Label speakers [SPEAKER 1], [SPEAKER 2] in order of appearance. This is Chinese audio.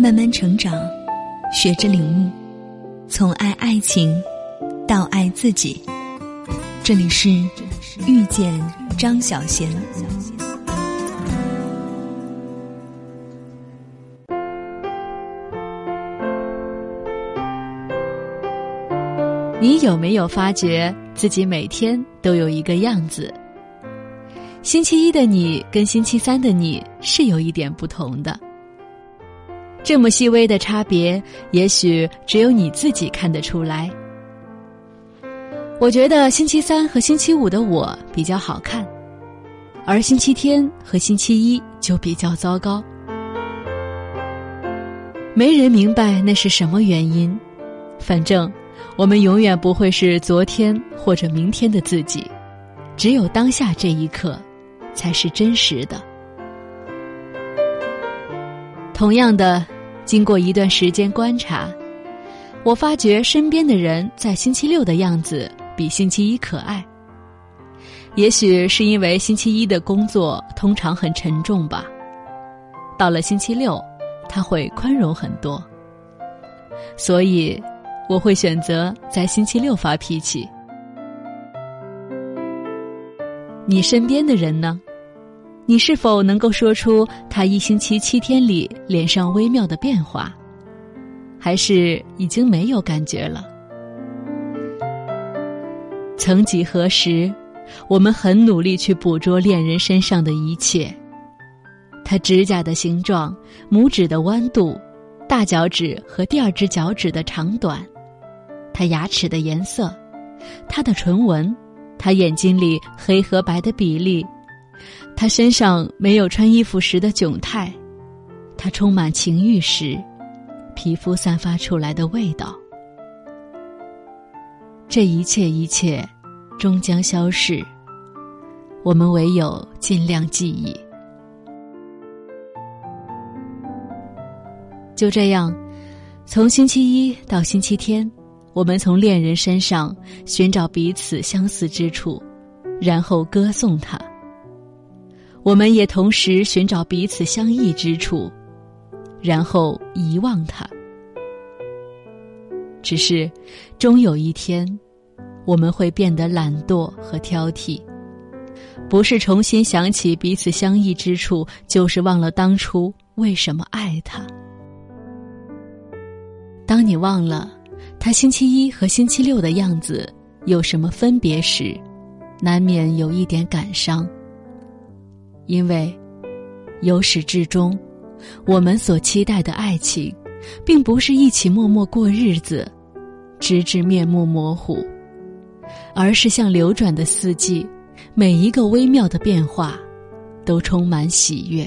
[SPEAKER 1] 慢慢成长，学着领悟，从爱爱情到爱自己。这里是遇见张小贤。
[SPEAKER 2] 你有没有发觉自己每天都有一个样子？星期一的你跟星期三的你是有一点不同的。这么细微的差别，也许只有你自己看得出来。我觉得星期三和星期五的我比较好看，而星期天和星期一就比较糟糕。没人明白那是什么原因，反正我们永远不会是昨天或者明天的自己，只有当下这一刻，才是真实的。同样的，经过一段时间观察，我发觉身边的人在星期六的样子比星期一可爱。也许是因为星期一的工作通常很沉重吧，到了星期六，他会宽容很多。所以，我会选择在星期六发脾气。你身边的人呢？你是否能够说出他一星期七天里脸上微妙的变化，还是已经没有感觉了？曾几何时，我们很努力去捕捉恋人身上的一切：他指甲的形状、拇指的弯度、大脚趾和第二只脚趾的长短，他牙齿的颜色、他的唇纹、他眼睛里黑和白的比例。他身上没有穿衣服时的窘态，他充满情欲时，皮肤散发出来的味道。这一切一切，终将消逝。我们唯有尽量记忆。就这样，从星期一到星期天，我们从恋人身上寻找彼此相似之处，然后歌颂他。我们也同时寻找彼此相异之处，然后遗忘它。只是，终有一天，我们会变得懒惰和挑剔，不是重新想起彼此相异之处，就是忘了当初为什么爱他。当你忘了他星期一和星期六的样子有什么分别时，难免有一点感伤。因为，由始至终，我们所期待的爱情，并不是一起默默过日子，直至面目模糊，而是像流转的四季，每一个微妙的变化，都充满喜悦。